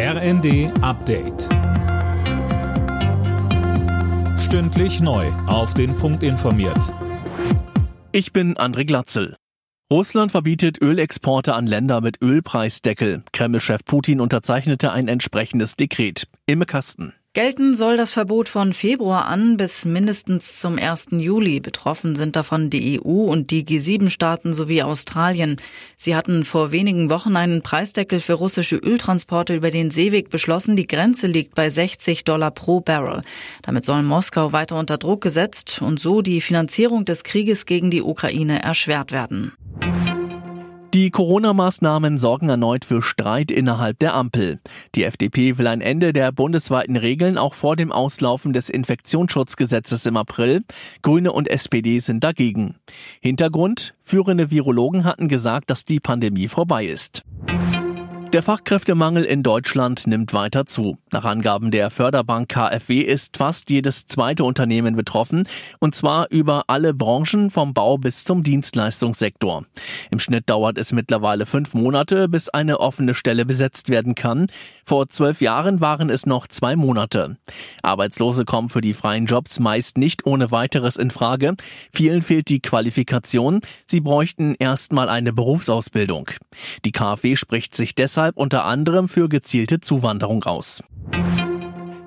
RND Update. Stündlich neu. Auf den Punkt informiert. Ich bin André Glatzel. Russland verbietet Ölexporte an Länder mit Ölpreisdeckel. Kreml-Chef Putin unterzeichnete ein entsprechendes Dekret. Imme Kasten. Gelten soll das Verbot von Februar an bis mindestens zum 1. Juli. Betroffen sind davon die EU und die G7-Staaten sowie Australien. Sie hatten vor wenigen Wochen einen Preisdeckel für russische Öltransporte über den Seeweg beschlossen. Die Grenze liegt bei 60 Dollar pro Barrel. Damit soll Moskau weiter unter Druck gesetzt und so die Finanzierung des Krieges gegen die Ukraine erschwert werden. Die Corona-Maßnahmen sorgen erneut für Streit innerhalb der Ampel. Die FDP will ein Ende der bundesweiten Regeln auch vor dem Auslaufen des Infektionsschutzgesetzes im April. Grüne und SPD sind dagegen. Hintergrund? Führende Virologen hatten gesagt, dass die Pandemie vorbei ist. Der Fachkräftemangel in Deutschland nimmt weiter zu. Nach Angaben der Förderbank KfW ist fast jedes zweite Unternehmen betroffen, und zwar über alle Branchen vom Bau bis zum Dienstleistungssektor. Im Schnitt dauert es mittlerweile fünf Monate, bis eine offene Stelle besetzt werden kann. Vor zwölf Jahren waren es noch zwei Monate. Arbeitslose kommen für die freien Jobs meist nicht ohne weiteres in Frage. Vielen fehlt die Qualifikation. Sie bräuchten erstmal eine Berufsausbildung. Die KfW spricht sich deshalb deshalb unter anderem für gezielte Zuwanderung aus.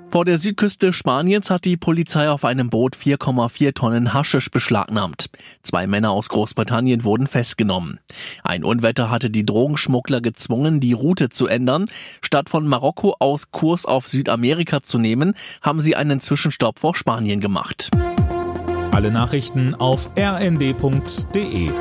Vor der Südküste Spaniens hat die Polizei auf einem Boot 4,4 Tonnen Haschisch beschlagnahmt. Zwei Männer aus Großbritannien wurden festgenommen. Ein Unwetter hatte die Drogenschmuggler gezwungen, die Route zu ändern. Statt von Marokko aus Kurs auf Südamerika zu nehmen, haben sie einen Zwischenstopp vor Spanien gemacht. Alle Nachrichten auf rnd.de